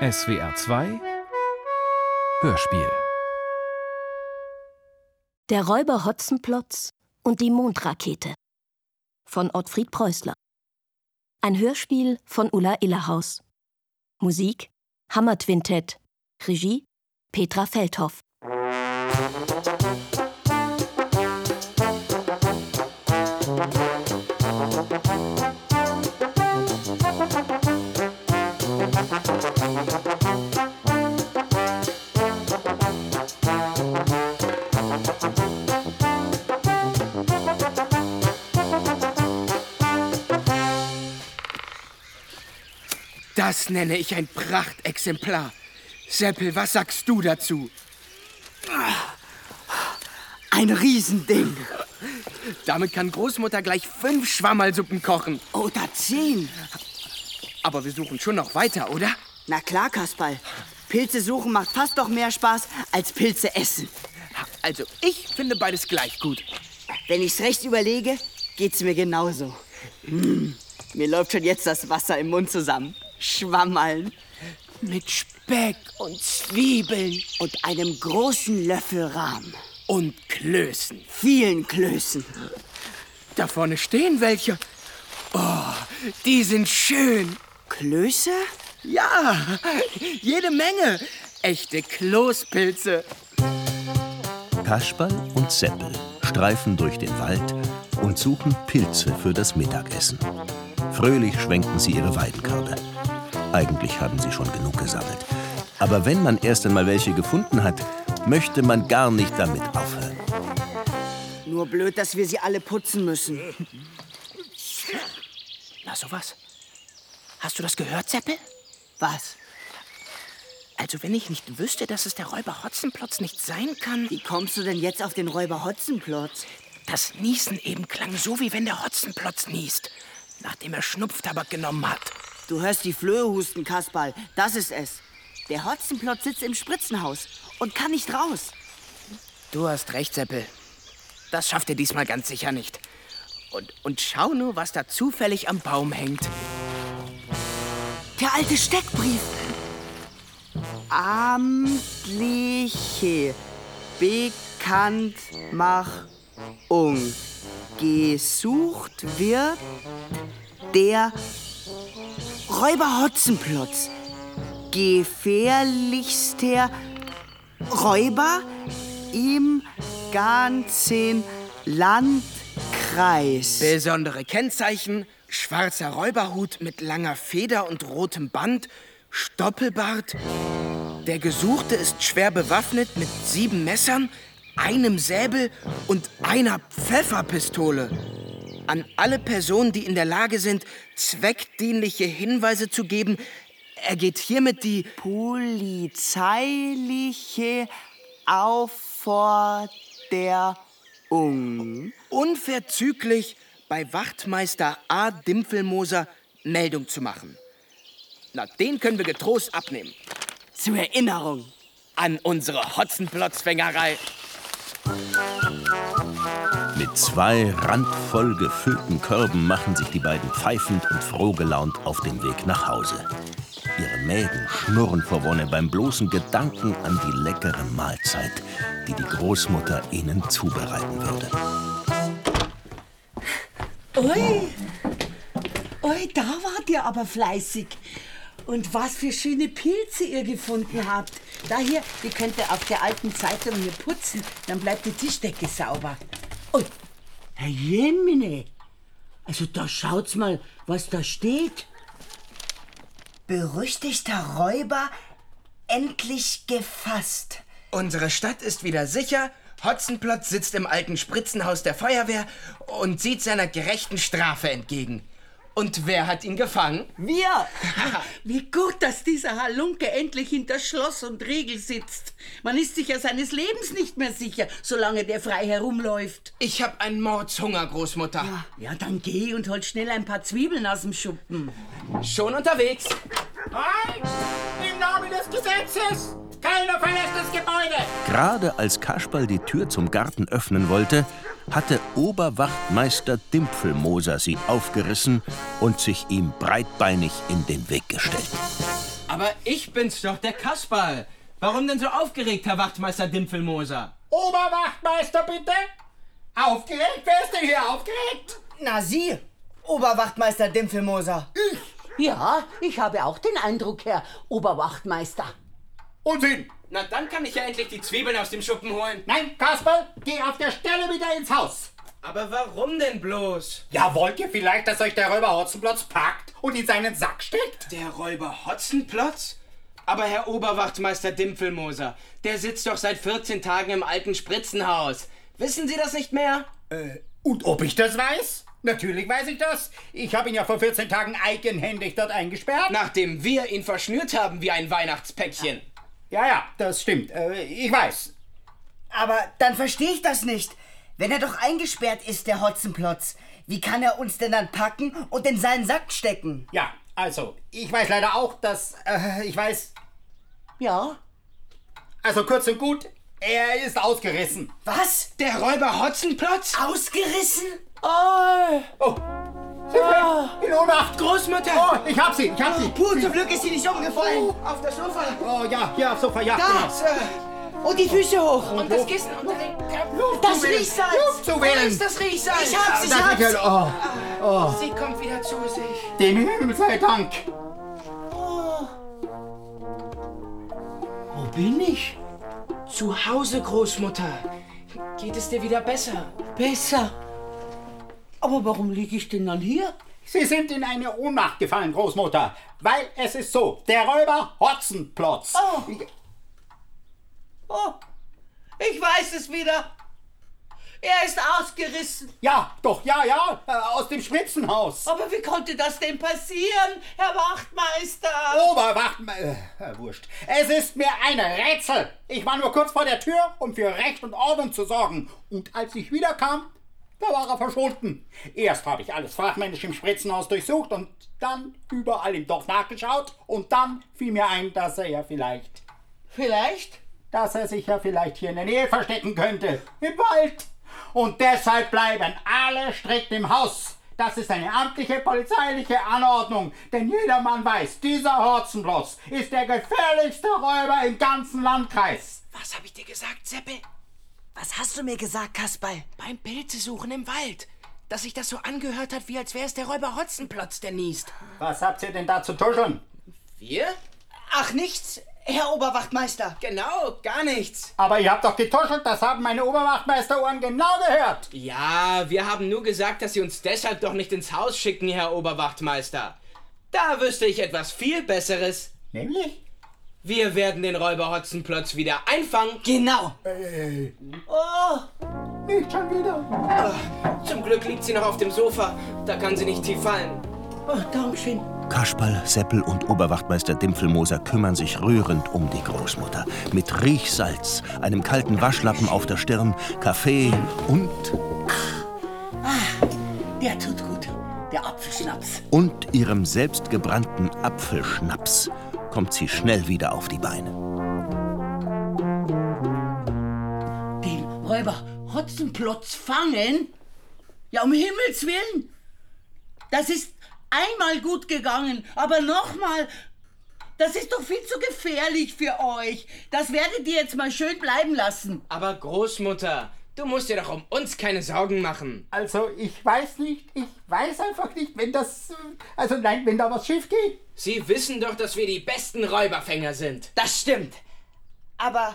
SWR 2 Hörspiel Der Räuber Hotzenplotz und die Mondrakete von Ottfried Preußler. Ein Hörspiel von Ulla Illerhaus. Musik Hammer Twintet. Regie Petra Feldhoff. Das nenne ich ein Prachtexemplar. Seppel, was sagst du dazu? Ein Riesending. Damit kann Großmutter gleich fünf Schwammerlsuppen kochen. Oder zehn. Aber wir suchen schon noch weiter, oder? Na klar, Kasperl. Pilze suchen macht fast doch mehr Spaß als Pilze essen. Also, ich finde beides gleich gut. Wenn ich's recht überlege, geht's mir genauso. Mm, mir läuft schon jetzt das Wasser im Mund zusammen. Schwammerln. Mit Speck und Zwiebeln Und einem großen Löffel Rahm. und Klößen. Vielen Klößen. Da vorne stehen welche. Oh, die sind schön. Klöße? Ja, jede Menge. Echte Kloßpilze. Kasperl und Seppel streifen durch den Wald und suchen Pilze für das Mittagessen. Fröhlich schwenken sie ihre Weidenkörbe. Eigentlich haben sie schon genug gesammelt. Aber wenn man erst einmal welche gefunden hat, möchte man gar nicht damit aufhören. Nur blöd, dass wir sie alle putzen müssen. Na, sowas. Hast du das gehört, Seppel? Was? Also, wenn ich nicht wüsste, dass es der Räuber Hotzenplotz nicht sein kann. Wie kommst du denn jetzt auf den Räuber Hotzenplotz? Das Niesen eben klang so, wie wenn der Hotzenplotz niest, nachdem er Schnupftabak genommen hat. Du hörst die Flöhe husten, Kasperl. Das ist es. Der Hotzenplotz sitzt im Spritzenhaus und kann nicht raus. Du hast recht, Seppel. Das schafft er diesmal ganz sicher nicht. Und, und schau nur, was da zufällig am Baum hängt. Der alte Steckbrief. Amtliche Bekanntmachung. Gesucht wird der Räuber Hotzenplotz. Gefährlichster Räuber im ganzen Landkreis. Besondere Kennzeichen: schwarzer Räuberhut mit langer Feder und rotem Band, Stoppelbart. Der Gesuchte ist schwer bewaffnet mit sieben Messern, einem Säbel und einer Pfefferpistole. An alle Personen, die in der Lage sind, zweckdienliche Hinweise zu geben, ergeht hiermit die polizeiliche Aufforderung. unverzüglich bei Wachtmeister A. Dimpfelmoser Meldung zu machen. Na, den können wir getrost abnehmen. Zur Erinnerung. An unsere Hotzenplotzfängerei. Mit zwei randvoll gefüllten Körben machen sich die beiden pfeifend und frohgelaunt auf den Weg nach Hause. Ihre Mägen schnurren vor Wonne beim bloßen Gedanken an die leckere Mahlzeit, die die Großmutter ihnen zubereiten würde. Ui, ui, da wart ihr aber fleißig. Und was für schöne Pilze ihr gefunden habt. Da hier, die könnt ihr auf der alten Zeitung hier putzen, dann bleibt die Tischdecke sauber. Ui, Herr Jemine, also da schaut's mal, was da steht. Berüchtigter Räuber endlich gefasst. Unsere Stadt ist wieder sicher. Hotzenplotz sitzt im alten Spritzenhaus der Feuerwehr und sieht seiner gerechten Strafe entgegen. Und wer hat ihn gefangen? Wir! Wie gut, dass dieser Halunke endlich hinter Schloss und Riegel sitzt. Man ist sich ja seines Lebens nicht mehr sicher, solange der frei herumläuft. Ich hab einen Mordshunger, Großmutter. Ja, dann geh und hol schnell ein paar Zwiebeln aus dem Schuppen. Schon unterwegs. Halt! Im Namen des Gesetzes! Keiner verlässt das Gebäude! Gerade als Kasperl die Tür zum Garten öffnen wollte, hatte Oberwachtmeister Dimpfelmoser sie aufgerissen und sich ihm breitbeinig in den Weg gestellt. Aber ich bin's doch, der Kasperl. Warum denn so aufgeregt, Herr Wachtmeister Dimpfelmoser? Oberwachtmeister, bitte? Aufgeregt? Wer ist denn hier aufgeregt? Na Sie, Oberwachtmeister Dimpfelmoser. Ja, ich habe auch den Eindruck, Herr Oberwachtmeister. Unsinn! Na, dann kann ich ja endlich die Zwiebeln aus dem Schuppen holen. Nein, Kasperl, geh auf der Stelle wieder ins Haus. Aber warum denn bloß? Ja, wollt ihr vielleicht, dass euch der Räuber Hotzenplotz packt und in seinen Sack steckt? Der Räuber Hotzenplotz? Aber Herr Oberwachtmeister Dimpfelmoser, der sitzt doch seit 14 Tagen im alten Spritzenhaus. Wissen Sie das nicht mehr? Äh, und ob ich das weiß? Natürlich weiß ich das. Ich habe ihn ja vor 14 Tagen eigenhändig dort eingesperrt. Nachdem wir ihn verschnürt haben wie ein Weihnachtspäckchen. Ja, ja, das stimmt. Äh, ich weiß. Aber dann verstehe ich das nicht. Wenn er doch eingesperrt ist, der Hotzenplotz, wie kann er uns denn dann packen und in seinen Sack stecken? Ja, also, ich weiß leider auch, dass. Äh, ich weiß. Ja? Also kurz und gut, er ist ausgerissen. Was? Der Räuber Hotzenplotz? Ausgerissen? Oh, Oh! Hilfe! In Ohnmacht! Großmutter! Oh, ich hab sie, ich hab sie! Puh, zum Glück ist sie nicht umgefallen. Auf das Sofa! Oh ja, hier aufs Sofa, ja. genau. und die Füße hoch. Und das Kissen unter den Luft Das zu wählen. Riechsalz. Luft zu Wo wählen! ist das Riechsalz? Ich hab's, ich Das hab's. ist ja- oh, Sie kommt wieder zu sich. dem Himmel sei Dank! Wo bin ich? Zu Hause, Großmutter. Geht es dir wieder besser? Besser. Aber warum liege ich denn dann hier? Sie sind in eine Ohnmacht gefallen, Großmutter. Weil es ist so, der Räuber Hotzenplotz. Oh. Oh, ich weiß es wieder. Er ist ausgerissen. Ja, doch, ja, ja, äh, aus dem Spritzenhaus. Aber wie konnte das denn passieren, Herr Wachtmeister? Oberwachtmeister. Äh, wurscht. Es ist mir ein Rätsel. Ich war nur kurz vor der Tür, um für Recht und Ordnung zu sorgen. Und als ich wiederkam, da war er verschwunden. Erst habe ich alles fachmännisch im Spritzenhaus durchsucht und dann überall im Dorf nachgeschaut. Und dann fiel mir ein, dass er ja vielleicht, Vielleicht? dass er sich ja vielleicht hier in der Nähe verstecken könnte. Im Wald. Und deshalb bleiben alle strikt im Haus. Das ist eine amtliche polizeiliche Anordnung, denn jedermann weiß, dieser Horzenbloss ist der gefährlichste Räuber im ganzen Landkreis. Was habe ich dir gesagt, Seppe? Was hast du mir gesagt, Kasperl? Beim Pilzesuchen im Wald. Dass sich das so angehört hat, wie als wäre es der Räuber Hotzenplotz, der niest. Was habt ihr denn da zu tuscheln? Wir? Ach, nichts, Herr Oberwachtmeister. Genau, gar nichts. Aber ihr habt doch getuschelt, das haben meine Oberwachtmeisterohren genau gehört. Ja, wir haben nur gesagt, dass Sie uns deshalb doch nicht ins Haus schicken, Herr Oberwachtmeister. Da wüsste ich etwas viel Besseres. Nämlich? Wir werden den Räuber Hotzenplotz wieder einfangen. Genau. Nicht schon wieder. Zum Glück liegt sie noch auf dem Sofa. Da kann sie nicht tief fallen. Oh, Dankeschön. Kasperl, Seppel und Oberwachtmeister Dimpfelmoser kümmern sich rührend um die Großmutter. Mit Riechsalz, einem kalten Waschlappen auf der Stirn, Kaffee und, Der tut gut. Der Apfelschnaps. und ihrem selbstgebrannten Apfelschnaps kommt sie schnell wieder auf die Beine. Den Räuber Hotzenplotz fangen? Ja, um Himmels Willen. Das ist einmal gut gegangen, aber nochmal. Das ist doch viel zu gefährlich für euch. Das werdet ihr jetzt mal schön bleiben lassen. Aber Großmutter, du musst dir doch um uns keine Sorgen machen. Also, ich weiß nicht, ich weiß einfach nicht, wenn das. Also, nein, wenn da was schief geht. Sie wissen doch, dass wir die besten Räuberfänger sind. Das stimmt. Aber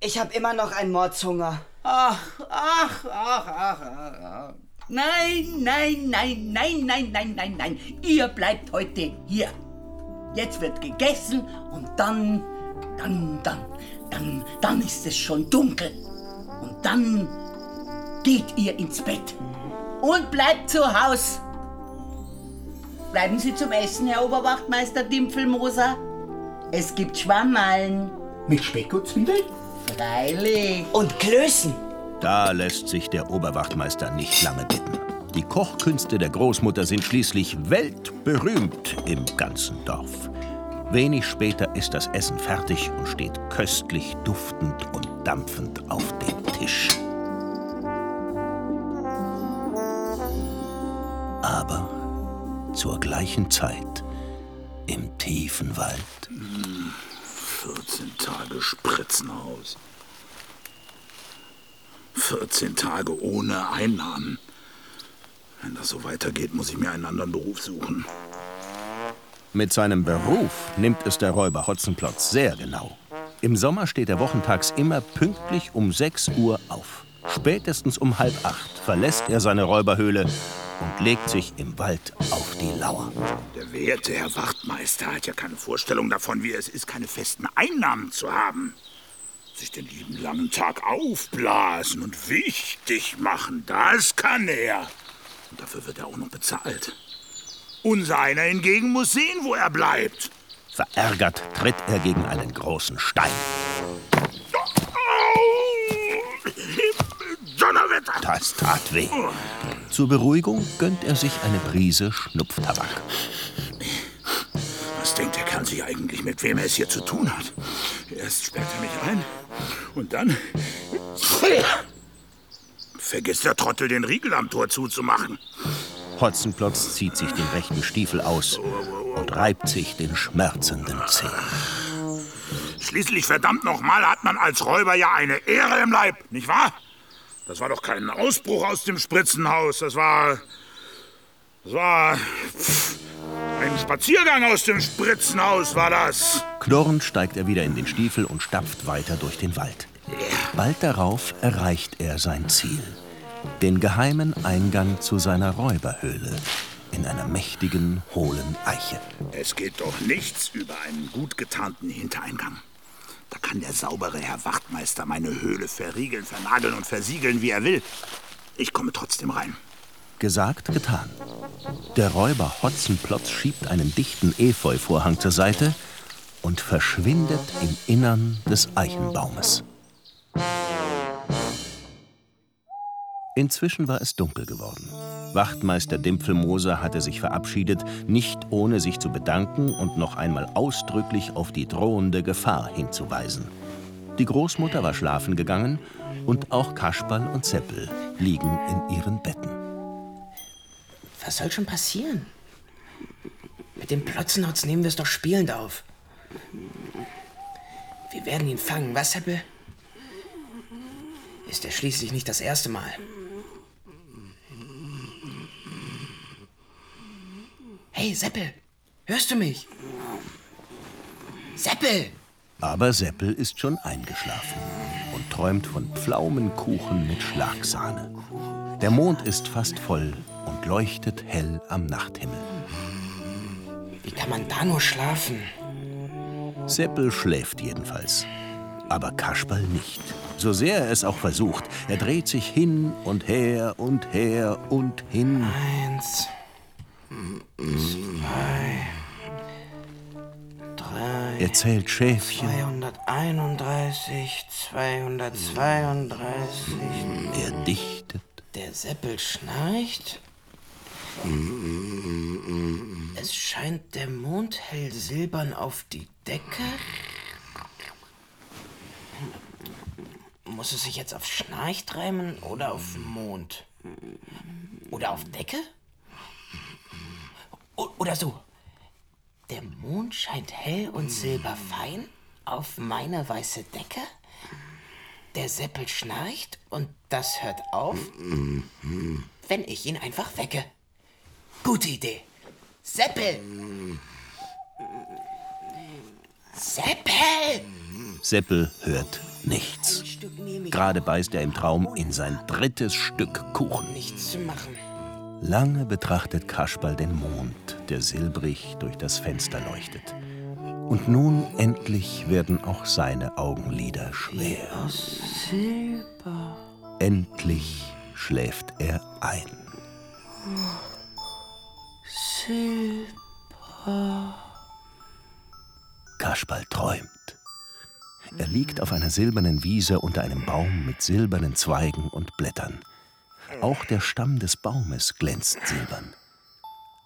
ich habe immer noch einen Mordshunger. Ach, ach, ach, ach, ach, ach. Nein, nein, nein, nein, nein, nein, nein, nein. Ihr bleibt heute hier. Jetzt wird gegessen und dann, dann, dann, dann, dann ist es schon dunkel. Und dann geht ihr ins Bett und bleibt zu Haus. Bleiben Sie zum Essen, Herr Oberwachtmeister Dimpfelmoser. Es gibt Schwammerln. Mit Speck und Zwiebeln? Freilich. Und Klößen. Da lässt sich der Oberwachtmeister nicht lange bitten. Die Kochkünste der Großmutter sind schließlich weltberühmt im ganzen Dorf. Wenig später ist das Essen fertig und steht köstlich duftend und dampfend auf dem Tisch. Zur gleichen Zeit im tiefen Wald. 14 Tage Spritzenhaus. 14 Tage ohne Einnahmen. Wenn das so weitergeht, muss ich mir einen anderen Beruf suchen. Mit seinem Beruf nimmt es der Räuber Hotzenplotz sehr genau. Im Sommer steht er wochentags immer pünktlich um 6 Uhr auf. Spätestens um halb acht verlässt er seine Räuberhöhle und legt sich im Wald auf die Lauer. Der werte Herr Wachtmeister hat ja keine Vorstellung davon, wie es ist, keine festen Einnahmen zu haben. Sich den lieben langen Tag aufblasen und wichtig machen, das kann er. Und dafür wird er auch noch bezahlt. Unser einer hingegen muss sehen, wo er bleibt. Verärgert tritt er gegen einen großen Stein. Donnerwetter! Das tat weh. Zur Beruhigung gönnt er sich eine Prise Schnupftabak. Was denkt der Kerl sich eigentlich, mit wem er es hier zu tun hat? Erst sperrt er mich ein und dann vergisst der Trottel, den Riegel am Tor zuzumachen. Hotzenplotz zieht sich den rechten Stiefel aus und reibt sich den schmerzenden Zeh. Schließlich, verdammt nochmal, hat man als Räuber ja eine Ehre im Leib, nicht wahr? Das war doch kein Ausbruch aus dem Spritzenhaus. Das war. Das war. Pff, ein Spaziergang aus dem Spritzenhaus war das. Knurrend steigt er wieder in den Stiefel und stapft weiter durch den Wald. Bald darauf erreicht er sein Ziel. Den geheimen Eingang zu seiner Räuberhöhle in einer mächtigen, hohlen Eiche. Es geht doch nichts über einen gut getarnten Hintereingang. Da kann der saubere Herr Wachtmeister meine Höhle verriegeln, vernageln und versiegeln, wie er will. Ich komme trotzdem rein. Gesagt, getan. Der Räuber Hotzenplotz schiebt einen dichten Efeuvorhang zur Seite und verschwindet im Innern des Eichenbaumes. Inzwischen war es dunkel geworden. Wachtmeister Dimpfelmoser hatte sich verabschiedet, nicht ohne sich zu bedanken und noch einmal ausdrücklich auf die drohende Gefahr hinzuweisen. Die Großmutter war schlafen gegangen und auch Kasperl und Zeppel liegen in ihren Betten. Was soll schon passieren? Mit dem Plotzenhotz nehmen wir es doch spielend auf. Wir werden ihn fangen, was, Seppel? Ist er schließlich nicht das erste Mal. Hey, Seppel, hörst du mich? Seppel! Aber Seppel ist schon eingeschlafen und träumt von Pflaumenkuchen mit Schlagsahne. Der Mond ist fast voll und leuchtet hell am Nachthimmel. Wie kann man da nur schlafen? Seppel schläft jedenfalls. Aber Kasperl nicht. So sehr er es auch versucht. Er dreht sich hin und her und her und hin. Eins, zwei, drei. Er zählt Schäfchen. 231, 232. Er dichtet. Der Seppel schnarcht. Es scheint der Mond hell silbern auf die Decke. Muss es sich jetzt auf Schnarcht reimen oder auf Mond? Oder auf Decke? O oder so. Der Mond scheint hell und silberfein auf meine weiße Decke. Der Seppel schnarcht und das hört auf, wenn ich ihn einfach wecke. Gute Idee. Seppel! Seppel! Seppel hört nichts. Gerade beißt er im Traum in sein drittes Stück Kuchen. Nichts zu machen. Lange betrachtet Kasperl den Mond, der silbrig durch das Fenster leuchtet. Und nun endlich werden auch seine Augenlider schwer. Aus Silber. Endlich schläft er ein. Silber. Kasperl träumt. Er liegt auf einer silbernen Wiese unter einem Baum mit silbernen Zweigen und Blättern. Auch der Stamm des Baumes glänzt silbern.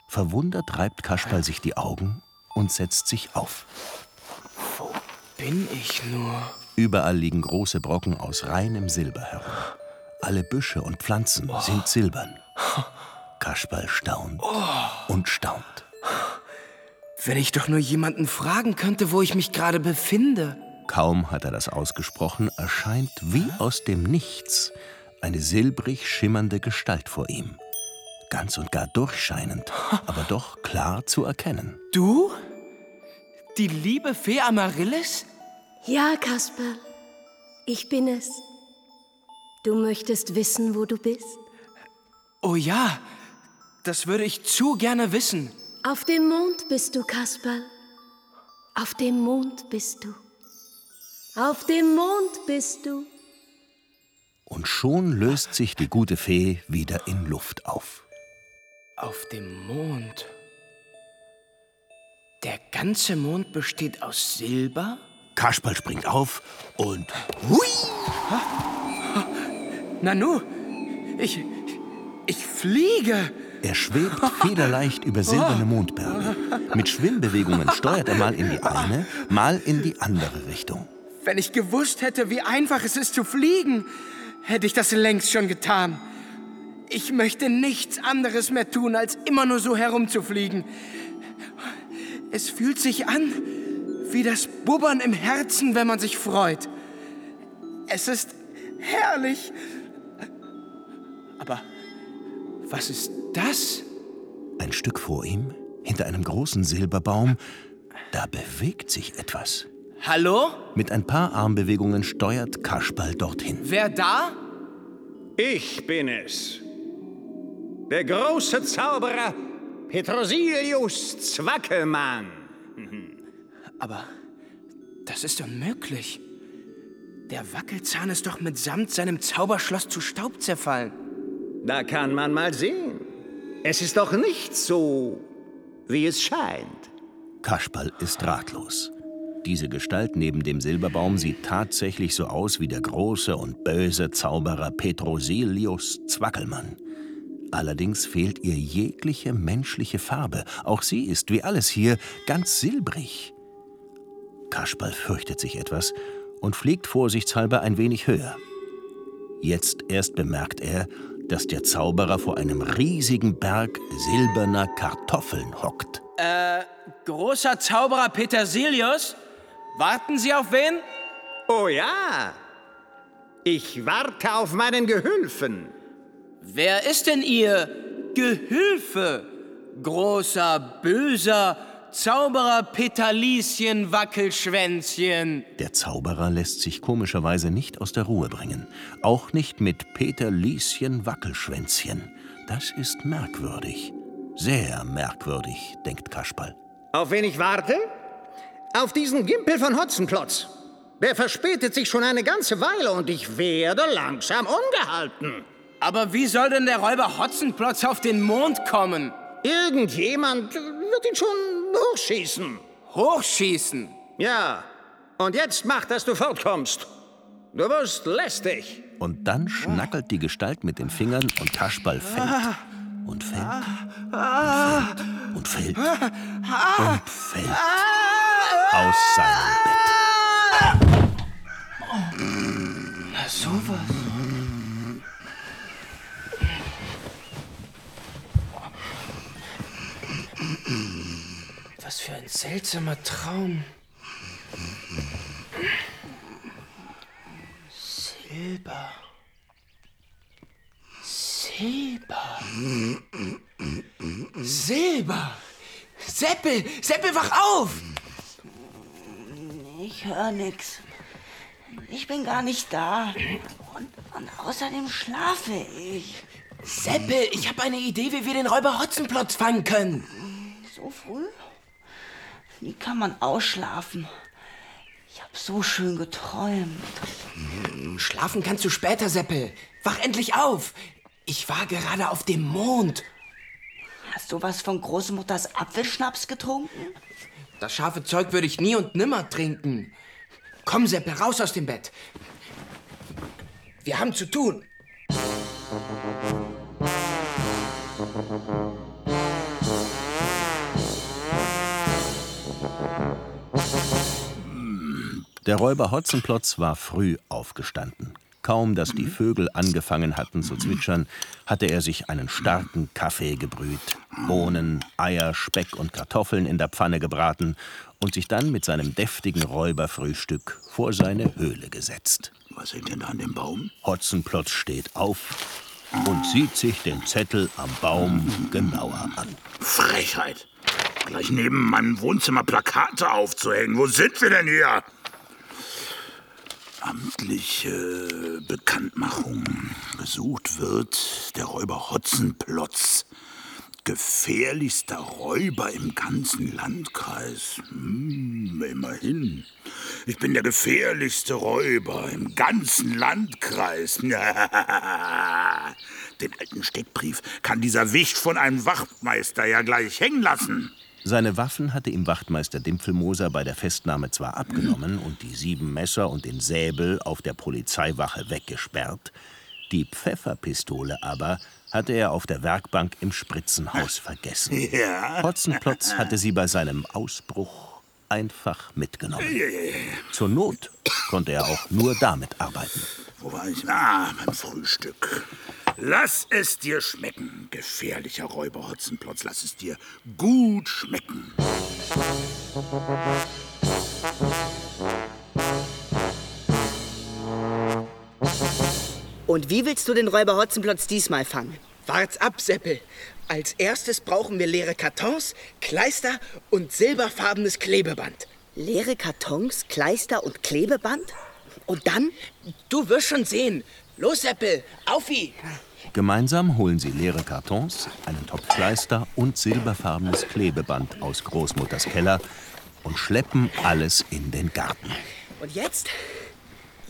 Verwundert reibt Kasperl sich die Augen und setzt sich auf. Wo bin ich nur? Überall liegen große Brocken aus reinem Silber herum. Alle Büsche und Pflanzen sind silbern. Kasperl staunt und staunt. Wenn ich doch nur jemanden fragen könnte, wo ich mich gerade befinde. Kaum hat er das ausgesprochen, erscheint wie aus dem Nichts eine silbrig schimmernde Gestalt vor ihm. Ganz und gar durchscheinend, aber doch klar zu erkennen. Du? Die liebe Fee Amaryllis? Ja, Kasperl, ich bin es. Du möchtest wissen, wo du bist? Oh ja, das würde ich zu gerne wissen. Auf dem Mond bist du, Kasperl. Auf dem Mond bist du. Auf dem Mond bist du. Und schon löst sich die gute Fee wieder in Luft auf. Auf dem Mond. Der ganze Mond besteht aus Silber? Kasperl springt auf und hui! Nanu, ich. ich fliege! Er schwebt federleicht über silberne Mondberge. Mit Schwimmbewegungen steuert er mal in die eine, mal in die andere Richtung. Wenn ich gewusst hätte, wie einfach es ist zu fliegen, hätte ich das längst schon getan. Ich möchte nichts anderes mehr tun, als immer nur so herumzufliegen. Es fühlt sich an wie das Bubbern im Herzen, wenn man sich freut. Es ist herrlich. Aber was ist das? Ein Stück vor ihm, hinter einem großen Silberbaum, da bewegt sich etwas. Hallo? Mit ein paar Armbewegungen steuert Kasperl dorthin. Wer da? Ich bin es. Der große Zauberer Petrosilius Zwackelmann. Aber das ist unmöglich. Der Wackelzahn ist doch mitsamt seinem Zauberschloss zu Staub zerfallen. Da kann man mal sehen. Es ist doch nicht so, wie es scheint. Kasperl ist ratlos. Diese Gestalt neben dem Silberbaum sieht tatsächlich so aus wie der große und böse Zauberer Petrosilius Zwackelmann. Allerdings fehlt ihr jegliche menschliche Farbe. Auch sie ist, wie alles hier, ganz silbrig. Kasperl fürchtet sich etwas und fliegt vorsichtshalber ein wenig höher. Jetzt erst bemerkt er, dass der Zauberer vor einem riesigen Berg silberner Kartoffeln hockt. Äh, großer Zauberer Petersilius? Warten Sie auf wen? Oh ja. Ich warte auf meinen Gehülfen. Wer ist denn Ihr Gehülfe? Großer, böser Zauberer Peterlieschen Wackelschwänzchen. Der Zauberer lässt sich komischerweise nicht aus der Ruhe bringen. Auch nicht mit Peter Lieschen Wackelschwänzchen. Das ist merkwürdig. Sehr merkwürdig, denkt Kasperl. Auf wen ich warte? Auf diesen Gimpel von Hotzenplotz. Der verspätet sich schon eine ganze Weile und ich werde langsam ungehalten. Aber wie soll denn der Räuber Hotzenplotz auf den Mond kommen? Irgendjemand wird ihn schon hochschießen. Hochschießen? Ja. Und jetzt mach, dass du fortkommst. Du wirst lästig. Und dann schnackelt die Gestalt mit den Fingern und Kasperl fällt und fällt und fällt und fällt und fällt aus seinem Bett. Na sowas. Was für ein seltsamer Traum. Silber. Silber. Silber. Seppel, Seppel, wach auf! Ich höre nix. Ich bin gar nicht da. Und, und außerdem schlafe ich. Seppel, ich habe eine Idee, wie wir den Räuber Hotzenplotz fangen können. So früh? Wie kann man ausschlafen? Ich habe so schön geträumt. Schlafen kannst du später, Seppel. Wach endlich auf. Ich war gerade auf dem Mond. Hast du was von Großmutters Apfelschnaps getrunken? Das scharfe Zeug würde ich nie und nimmer trinken. Komm, Seppel, raus aus dem Bett. Wir haben zu tun. Der Räuber Hotzenplotz war früh aufgestanden. Kaum, dass die Vögel angefangen hatten zu zwitschern, hatte er sich einen starken Kaffee gebrüht, Bohnen, Eier, Speck und Kartoffeln in der Pfanne gebraten und sich dann mit seinem deftigen Räuberfrühstück vor seine Höhle gesetzt. Was hängt denn da an dem Baum? Hotzenplotz steht auf und sieht sich den Zettel am Baum genauer an. Frechheit! Gleich neben meinem Wohnzimmer Plakate aufzuhängen. Wo sind wir denn hier? Amtliche Bekanntmachung. Gesucht wird der Räuber Hotzenplotz. Gefährlichster Räuber im ganzen Landkreis. Hm, immerhin. Ich bin der gefährlichste Räuber im ganzen Landkreis. Den alten Steckbrief kann dieser Wicht von einem Wachtmeister ja gleich hängen lassen. Seine Waffen hatte ihm Wachtmeister Dimpfelmoser bei der Festnahme zwar abgenommen und die sieben Messer und den Säbel auf der Polizeiwache weggesperrt, die Pfefferpistole aber hatte er auf der Werkbank im Spritzenhaus vergessen. Ja. Hotzenplotz hatte sie bei seinem Ausbruch einfach mitgenommen. Zur Not konnte er auch nur damit arbeiten. Wo war ich? Ah, beim Frühstück. Lass es dir schmecken, gefährlicher Räuber Hotzenplotz. Lass es dir gut schmecken. Und wie willst du den Räuber Hotzenplotz diesmal fangen? Wart's ab, Seppel. Als erstes brauchen wir leere Kartons, Kleister und silberfarbenes Klebeband. Leere Kartons, Kleister und Klebeband? Und dann? Du wirst schon sehen. Los, Seppel, aufi! Gemeinsam holen sie leere Kartons, einen Topf Kleister und silberfarbenes Klebeband aus Großmutters Keller und schleppen alles in den Garten. Und jetzt?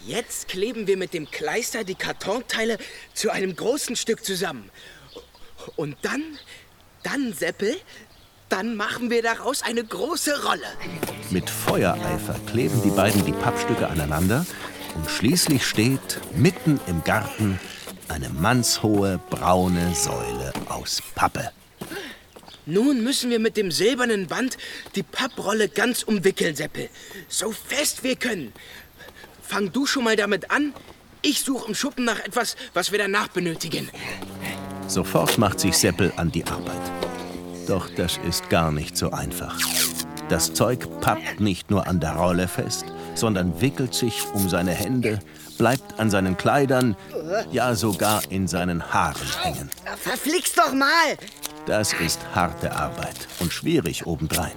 Jetzt kleben wir mit dem Kleister die Kartonteile zu einem großen Stück zusammen. Und dann, dann, Seppel, dann machen wir daraus eine große Rolle. Mit Feuereifer kleben die beiden die Pappstücke aneinander und schließlich steht mitten im Garten eine mannshohe braune Säule aus Pappe. Nun müssen wir mit dem silbernen Band die Papprolle ganz umwickeln, Seppel. So fest wir können. Fang du schon mal damit an. Ich suche im Schuppen nach etwas, was wir danach benötigen. Sofort macht sich Seppel an die Arbeit. Doch das ist gar nicht so einfach. Das Zeug pappt nicht nur an der Rolle fest, sondern wickelt sich um seine Hände, bleibt an seinen Kleidern, ja sogar in seinen Haaren hängen. Verflixt doch mal! Das ist harte Arbeit und schwierig obendrein.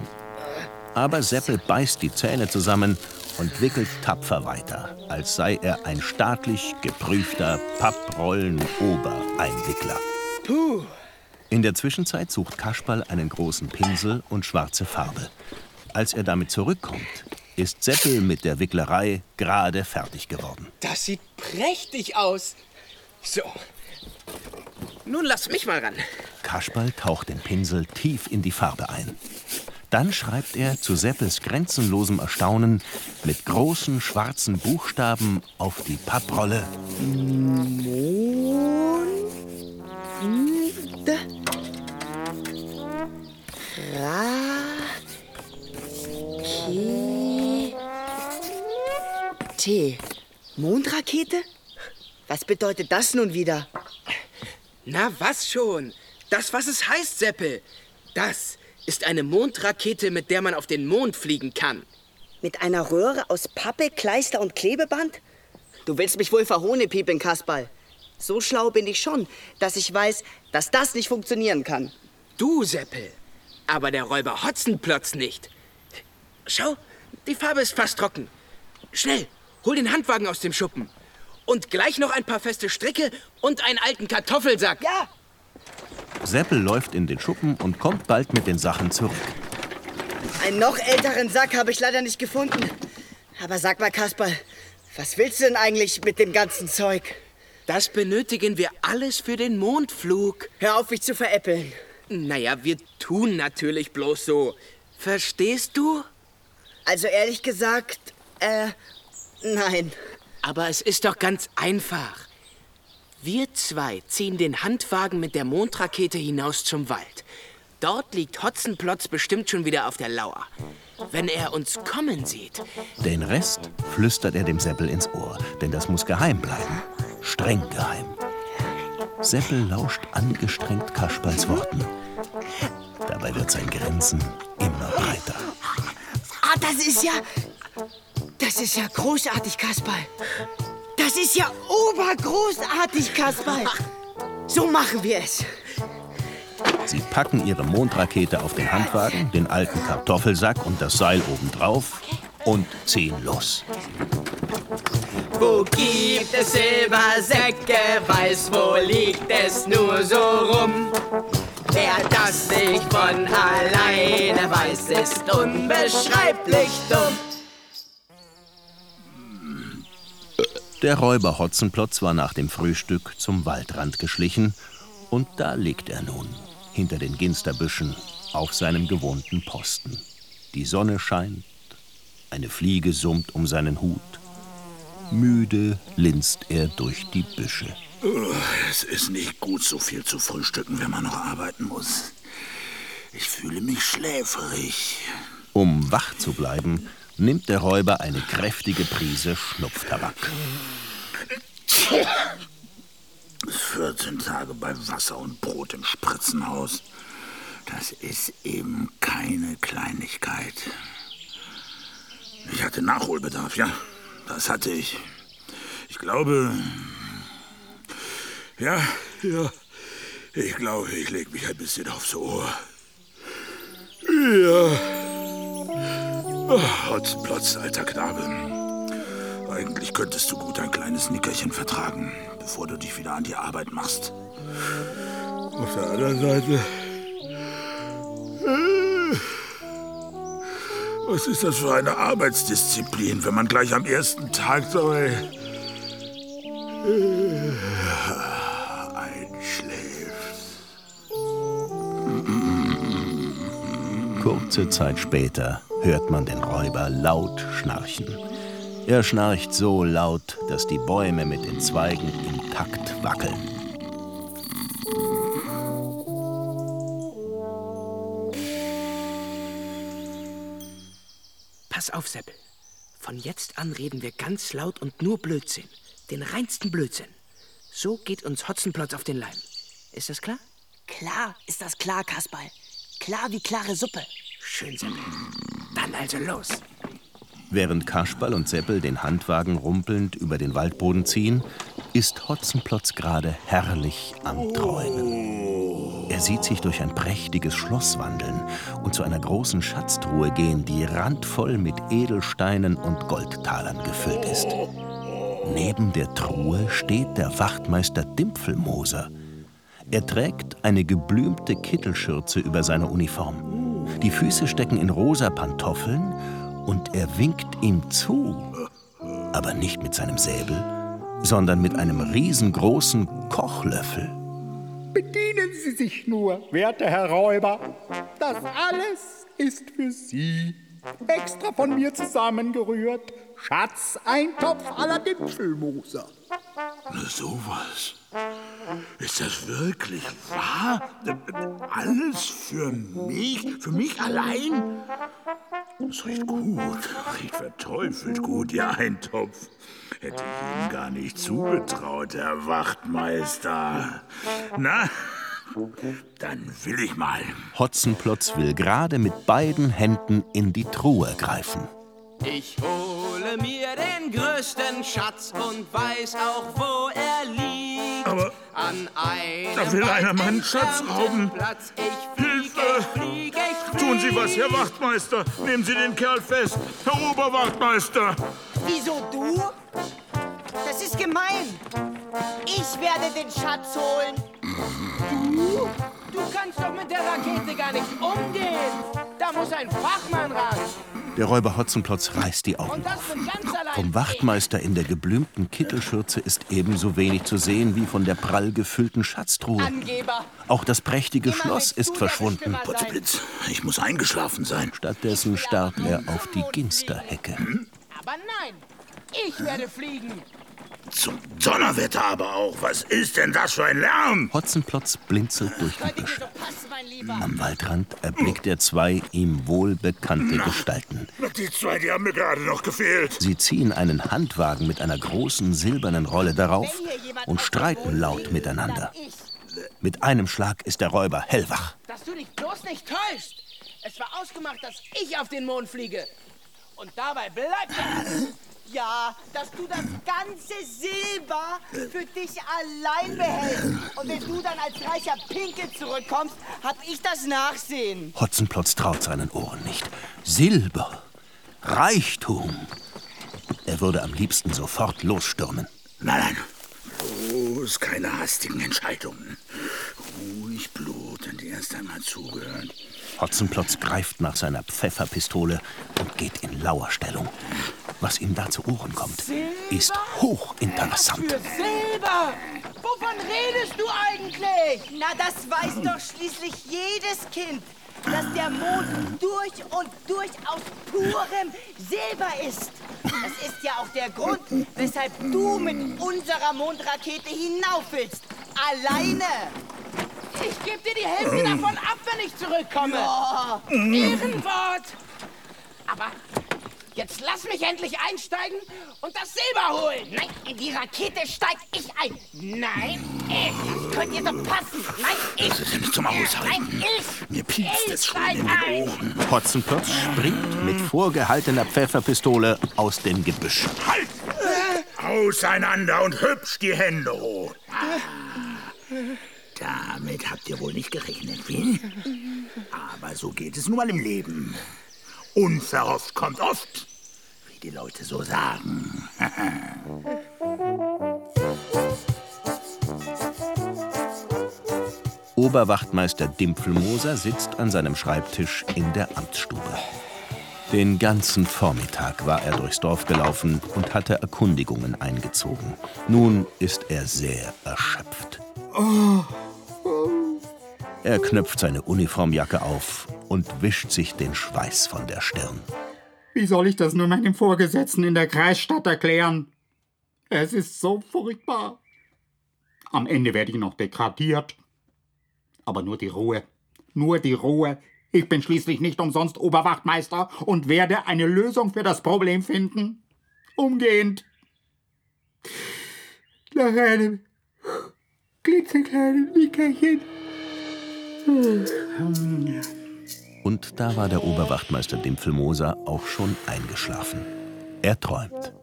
Aber Seppel beißt die Zähne zusammen und wickelt tapfer weiter, als sei er ein staatlich geprüfter Papprollen-Obereinwickler. Puh. In der Zwischenzeit sucht Kasperl einen großen Pinsel und schwarze Farbe. Als er damit zurückkommt, ist Seppel mit der Wicklerei gerade fertig geworden. Das sieht prächtig aus. So. Nun lass mich mal ran. Kasperl taucht den Pinsel tief in die Farbe ein. Dann schreibt er zu Seppels grenzenlosem Erstaunen mit großen schwarzen Buchstaben auf die Papprolle Mond. Ra. Ke. T. Mondrakete? Was bedeutet das nun wieder? Na, was schon? Das, was es heißt, Seppel. Das ist eine Mondrakete, mit der man auf den Mond fliegen kann. Mit einer Röhre aus Pappe, Kleister und Klebeband? Du willst mich wohl verhohnepiepeln, Kasperl. So schlau bin ich schon, dass ich weiß, dass das nicht funktionieren kann. Du, Seppel. Aber der Räuber Hotzenplotz nicht. Schau, die Farbe ist fast trocken. Schnell, hol den Handwagen aus dem Schuppen. Und gleich noch ein paar feste Stricke und einen alten Kartoffelsack. Ja, Seppel läuft in den Schuppen und kommt bald mit den Sachen zurück. einen noch älteren Sack habe ich leider nicht gefunden. Aber sag mal, Kasperl, was willst du denn eigentlich mit dem ganzen Zeug? Das benötigen wir alles für den Mondflug. Hör auf, mich zu veräppeln. Naja, wir tun natürlich bloß so. Verstehst du? Also ehrlich gesagt, äh, nein. Aber es ist doch ganz einfach. Wir zwei ziehen den Handwagen mit der Mondrakete hinaus zum Wald. Dort liegt Hotzenplotz bestimmt schon wieder auf der Lauer. Wenn er uns kommen sieht. Den Rest flüstert er dem Seppel ins Ohr, denn das muss geheim bleiben. Streng geheim. Seppel lauscht angestrengt Kasperls Worten. Dabei wird sein Grinsen immer breiter. Ah, das ist ja. Das ist ja großartig, Kasperl. Das ist ja obergroßartig, Kasperl. So machen wir es. Sie packen ihre Mondrakete auf den Handwagen, den alten Kartoffelsack und das Seil obendrauf und ziehen los. Wo gibt es Silbersäcke? Weiß, wo liegt es nur so rum? Wer das nicht von alleine weiß, ist unbeschreiblich dumm. Der Räuber Hotzenplotz war nach dem Frühstück zum Waldrand geschlichen und da liegt er nun, hinter den Ginsterbüschen, auf seinem gewohnten Posten. Die Sonne scheint, eine Fliege summt um seinen Hut. Müde linst er durch die Büsche. Es ist nicht gut, so viel zu frühstücken, wenn man noch arbeiten muss. Ich fühle mich schläferig. Um wach zu bleiben, nimmt der Räuber eine kräftige Prise Schnupftabak. 14 Tage bei Wasser und Brot im Spritzenhaus. Das ist eben keine Kleinigkeit. Ich hatte Nachholbedarf, ja. Das hatte ich. Ich glaube. Ja, ja. Ich glaube, ich leg mich ein bisschen aufs Ohr. Ja. Oh, Hotzenplotz, alter Knabe. Eigentlich könntest du gut ein kleines Nickerchen vertragen, bevor du dich wieder an die Arbeit machst. Auf der anderen Seite. äh, Was ist das für eine Arbeitsdisziplin, wenn man gleich am ersten Tag so äh, einschläft? Kurze Zeit später hört man den Räuber laut schnarchen. Er schnarcht so laut, dass die Bäume mit den Zweigen im Takt wackeln. Pass auf, Seppel. Von jetzt an reden wir ganz laut und nur Blödsinn. Den reinsten Blödsinn. So geht uns Hotzenplotz auf den Leim. Ist das klar? Klar ist das klar, Kasperl. Klar wie klare Suppe. Schön, Seppel. Dann also los. Während Kasperl und Seppel den Handwagen rumpelnd über den Waldboden ziehen, ist Hotzenplotz gerade herrlich am Träumen. Er sieht sich durch ein prächtiges Schloss wandeln und zu einer großen Schatztruhe gehen, die randvoll mit Edelsteinen und Goldtalern gefüllt ist. Neben der Truhe steht der Wachtmeister Dimpfelmoser. Er trägt eine geblümte Kittelschürze über seiner Uniform. Die Füße stecken in rosa Pantoffeln und er winkt ihm zu. Aber nicht mit seinem Säbel, sondern mit einem riesengroßen Kochlöffel. Bedienen Sie sich nur, werter Herr Räuber. Das alles ist für Sie. Extra von mir zusammengerührt. Schatzeintopf aller Dimpfelmoser. Na, sowas. Ist das wirklich wahr? Alles für mich? Für mich allein? Das riecht gut. Riecht verteufelt gut, Ihr Eintopf. Hätte ich Ihnen gar nicht zugetraut, Herr Wachtmeister. Na, dann will ich mal. Hotzenplotz will gerade mit beiden Händen in die Truhe greifen. Ich hole mir den größten Schatz und weiß auch, wo er liegt. Aber An einem da will einer meinen Schatz rauben. Platz. Ich fliege, Hilfe! fliege, ich Tun Sie was, fliege. Herr Wachtmeister. Nehmen Sie den Kerl fest. Herr Oberwachtmeister. Wieso du? Das ist gemein. Ich werde den Schatz holen. Du? Du kannst doch mit der Rakete gar nicht umgehen. Da muss ein Fachmann ran. Der Räuber Hotzenplotz reißt die Augen auf. Vom Wachtmeister in der geblümten Kittelschürze ist ebenso wenig zu sehen wie von der prall gefüllten Schatztruhe. Angeber. Auch das prächtige Immer Schloss ist verschwunden. Potzblitz, ich muss eingeschlafen sein. Stattdessen starrt er auf die Ginsterhecke. Aber nein, ich werde fliegen. Zum Donnerwetter aber auch. Was ist denn das für ein Lärm? Hotzenplotz blinzelt durch die Büsche. Am Waldrand erblickt er zwei ihm wohlbekannte Gestalten. Die zwei, die haben mir gerade noch gefehlt. Sie ziehen einen Handwagen mit einer großen silbernen Rolle darauf und streiten laut miteinander. Mit einem Schlag ist der Räuber hellwach. Dass du dich bloß nicht täuschst. Es war ausgemacht, dass ich auf den Mond fliege. Und dabei bleibt es. Ja, dass du das ganze Silber für dich allein behältst. Und wenn du dann als reicher Pinkel zurückkommst, hab ich das Nachsehen. Hotzenplotz traut seinen Ohren nicht. Silber, Reichtum. Er würde am liebsten sofort losstürmen. Nein, nein. Bloß keine hastigen Entscheidungen. Ruhig Blut und erst einmal zugehört. Hotzenplotz greift nach seiner Pfefferpistole und geht in Lauerstellung. Was ihm da zu Ohren kommt, ist hochinteressant. Für Silber! Wovon redest du eigentlich? Na, das weiß doch schließlich jedes Kind, dass der Mond durch und durch aus purem Silber ist. Das ist ja auch der Grund, weshalb du mit unserer Mondrakete hinauf willst. Alleine. Ich gebe dir die Hälfte davon ab, wenn ich zurückkomme. Ja. Ehrenwort. Aber jetzt lass mich endlich einsteigen und das Silber holen. Nein, in die Rakete steig ich ein. Nein, ich. Das könnte dir doch passen. Nein, ich. Das ist ja nicht zum Aushalten. Nein, ich. Mir piekst Ich es schon steig in ein. den Ohren. Hotzenplotz springt mit vorgehaltener Pfefferpistole aus dem Gebüsch. Halt! Auseinander und hübsch die Hände hoch. Ah, damit habt ihr wohl nicht gerechnet, wie? Aber so geht es nun mal im Leben. Unverhofft kommt oft, wie die Leute so sagen. Oberwachtmeister Dimpfelmoser sitzt an seinem Schreibtisch in der Amtsstube. Den ganzen Vormittag war er durchs Dorf gelaufen und hatte Erkundigungen eingezogen. Nun ist er sehr erschöpft. Er knöpft seine Uniformjacke auf und wischt sich den Schweiß von der Stirn. Wie soll ich das nur meinem Vorgesetzten in der Kreisstadt erklären? Es ist so furchtbar. Am Ende werde ich noch degradiert. Aber nur die Ruhe. Nur die Ruhe. Ich bin schließlich nicht umsonst Oberwachtmeister und werde eine Lösung für das Problem finden. Umgehend. Nach einem klitzekleinen Nickerchen. Und da war der Oberwachtmeister Dimpfelmoser auch schon eingeschlafen. Er träumt.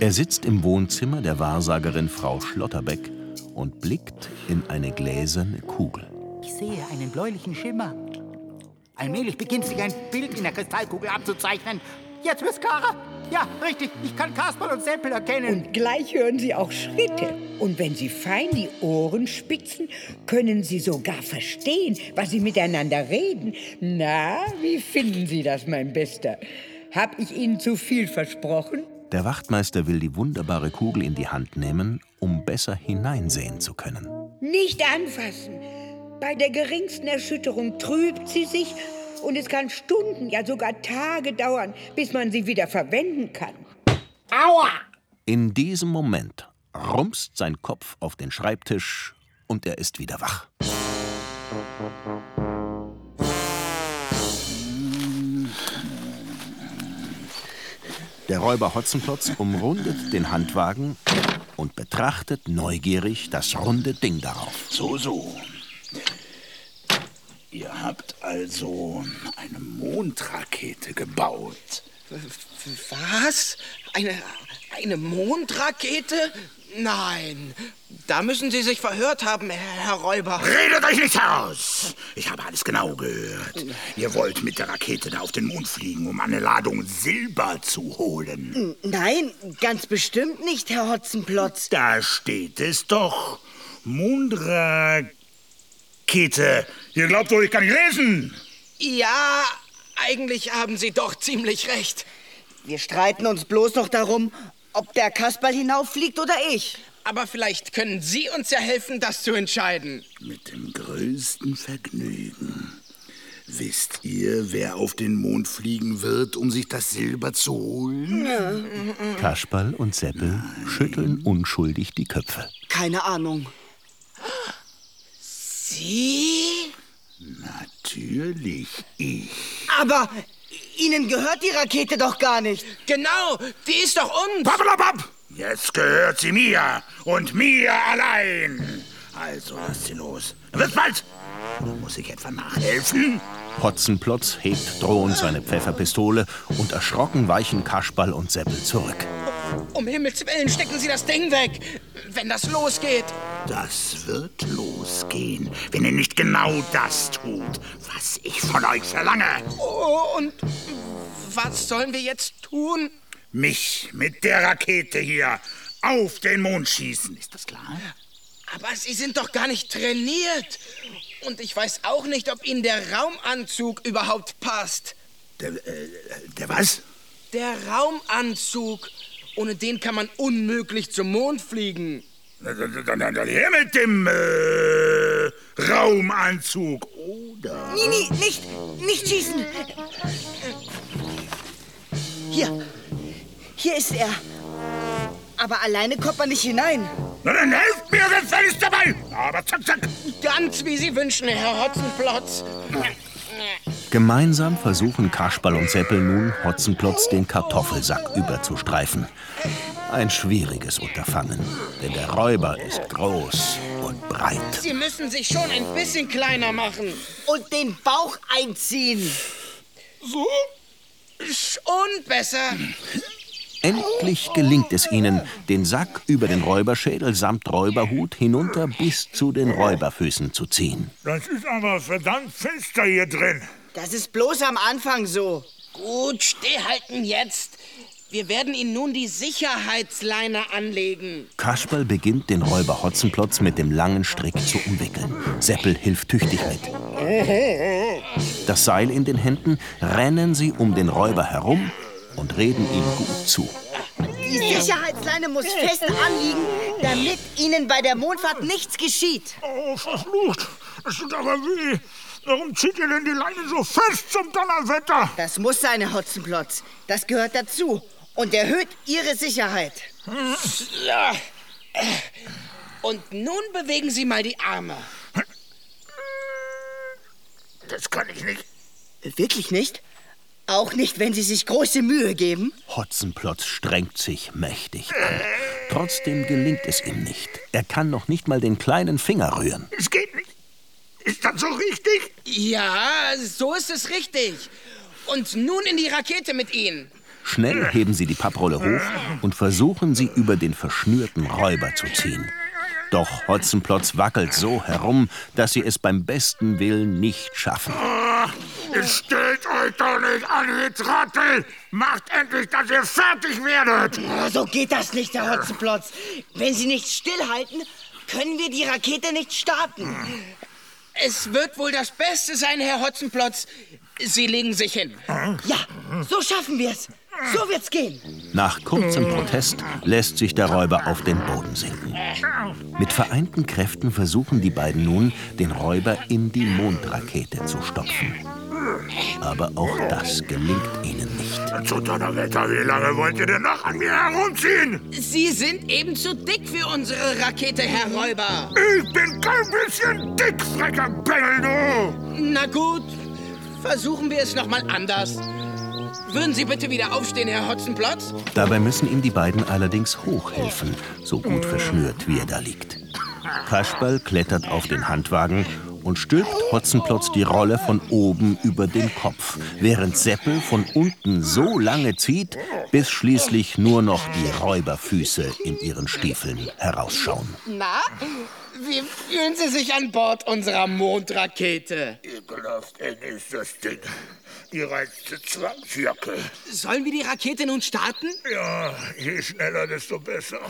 Er sitzt im Wohnzimmer der Wahrsagerin Frau Schlotterbeck und blickt in eine gläserne Kugel. Ich sehe einen bläulichen Schimmer. Allmählich beginnt sich ein Bild in der Kristallkugel abzuzeichnen. Jetzt wird's klarer. Ja, richtig. Ich kann Kasperl und Seppel erkennen. Und gleich hören Sie auch Schritte. Und wenn Sie fein die Ohren spitzen, können Sie sogar verstehen, was Sie miteinander reden. Na, wie finden Sie das, mein Bester? Hab ich Ihnen zu viel versprochen? Der Wachtmeister will die wunderbare Kugel in die Hand nehmen, um besser hineinsehen zu können. Nicht anfassen. Bei der geringsten Erschütterung trübt sie sich und es kann Stunden, ja sogar Tage dauern, bis man sie wieder verwenden kann. Aua! In diesem Moment rumst sein Kopf auf den Schreibtisch und er ist wieder wach. Der Räuber Hotzenplotz umrundet den Handwagen und betrachtet neugierig das runde Ding darauf. So, so. Ihr habt also eine Mondrakete gebaut. Was? Eine, eine Mondrakete? Nein, da müssen Sie sich verhört haben, Herr Räuber. Redet euch nicht heraus! Ich habe alles genau gehört. Ihr wollt mit der Rakete da auf den Mond fliegen, um eine Ladung Silber zu holen. Nein, ganz bestimmt nicht, Herr Hotzenplotz. Da steht es doch. Mondrakete. Ihr glaubt wohl, ich kann nicht lesen. Ja, eigentlich haben Sie doch ziemlich recht. Wir streiten uns bloß noch darum, ob der Kasperl hinauffliegt oder ich. Aber vielleicht können Sie uns ja helfen, das zu entscheiden. Mit dem größten Vergnügen. Wisst ihr, wer auf den Mond fliegen wird, um sich das Silber zu holen? Kasperl und Seppel schütteln unschuldig die Köpfe. Keine Ahnung. Sie? Natürlich ich. Aber Ihnen gehört die Rakete doch gar nicht. Genau, die ist doch uns. Pappelapapp! Jetzt gehört sie mir und mir allein. Also lasst sie los. Wird bald. Muss ich etwa nachhelfen? Hotzenplotz hebt drohend seine Pfefferpistole und erschrocken weichen Kasperl und Seppel zurück. Um Himmels Willen stecken Sie das Ding weg, wenn das losgeht. Das wird losgehen, wenn ihr nicht genau das tut, was ich von euch verlange. Oh, und was sollen wir jetzt tun? Mich mit der Rakete hier auf den Mond schießen, ist das klar? Aber Sie sind doch gar nicht trainiert. Und ich weiß auch nicht, ob Ihnen der Raumanzug überhaupt passt. Der, äh, der was? Der Raumanzug. Ohne den kann man unmöglich zum Mond fliegen. Dann, dann, dann her mit dem äh, Raumanzug, oder? Nini, nicht, nicht schießen. Hier, hier ist er. Aber alleine kommt man nicht hinein. Na, dann helft mir, wer fällt ist dabei. Aber zack, zack. Ganz wie Sie wünschen, Herr Hotzenplotz. Gemeinsam versuchen Kasperl und Seppel nun, Hotzenplotz den Kartoffelsack überzustreifen. Ein schwieriges Unterfangen, denn der Räuber ist groß und breit. Sie müssen sich schon ein bisschen kleiner machen. Und den Bauch einziehen. So? Schon besser. Endlich gelingt es ihnen, den Sack über den Räuberschädel samt Räuberhut hinunter bis zu den Räuberfüßen zu ziehen. Das ist aber verdammt finster hier drin. Das ist bloß am Anfang so. Gut, stillhalten jetzt. Wir werden Ihnen nun die Sicherheitsleine anlegen. Kasperl beginnt, den Räuber Hotzenplotz mit dem langen Strick zu umwickeln. Seppel hilft tüchtig mit. Das Seil in den Händen rennen sie um den Räuber herum und reden ihm gut zu. Die Sicherheitsleine muss fest anliegen, damit Ihnen bei der Mondfahrt nichts geschieht. Oh, verflucht. Es tut aber weh. Warum zieht ihr denn die Leine so fest zum Donnerwetter? Das muss sein, Herr Hotzenplotz. Das gehört dazu und erhöht Ihre Sicherheit. Und nun bewegen Sie mal die Arme. Das kann ich nicht. Wirklich nicht? Auch nicht, wenn Sie sich große Mühe geben? Hotzenplotz strengt sich mächtig an. Trotzdem gelingt es ihm nicht. Er kann noch nicht mal den kleinen Finger rühren. Es geht nicht. Ist das so richtig? Ja, so ist es richtig. Und nun in die Rakete mit Ihnen. Schnell heben sie die Papprolle hoch und versuchen sie über den verschnürten Räuber zu ziehen. Doch Hotzenplotz wackelt so herum, dass sie es beim besten Willen nicht schaffen. Oh, stellt euch doch nicht an, ihr Trottel! Macht endlich, dass ihr fertig werdet! So geht das nicht, Herr Hotzenplotz. Wenn Sie nicht stillhalten, können wir die Rakete nicht starten. Es wird wohl das Beste sein, Herr Hotzenplotz. Sie legen sich hin. Ja, so schaffen wir es. So wird's gehen. Nach kurzem Protest lässt sich der Räuber auf den Boden sinken. Mit vereinten Kräften versuchen die beiden nun, den Räuber in die Mondrakete zu stopfen. Aber auch das gelingt ihnen nicht. Zu Donnerwetter, wie lange wollt ihr denn noch an mir herumziehen? Sie sind eben zu dick für unsere Rakete, Herr Räuber. Ich bin kein bisschen dick, frecher Bengel, du! Na gut, versuchen wir es noch mal anders. Würden Sie bitte wieder aufstehen, Herr Hotzenplotz? Dabei müssen ihm die beiden allerdings hochhelfen, so gut verschnürt, wie er da liegt. Kasperl klettert auf den Handwagen und stülpt Hotzenplotz die Rolle von oben über den Kopf, während Seppel von unten so lange zieht, bis schließlich nur noch die Räuberfüße in ihren Stiefeln herausschauen. Na, wie fühlen Sie sich an Bord unserer Mondrakete? Ekelhaft eng ist das Ding. Die reinste Zwangsjacke. Sollen wir die Rakete nun starten? Ja, je schneller, desto besser.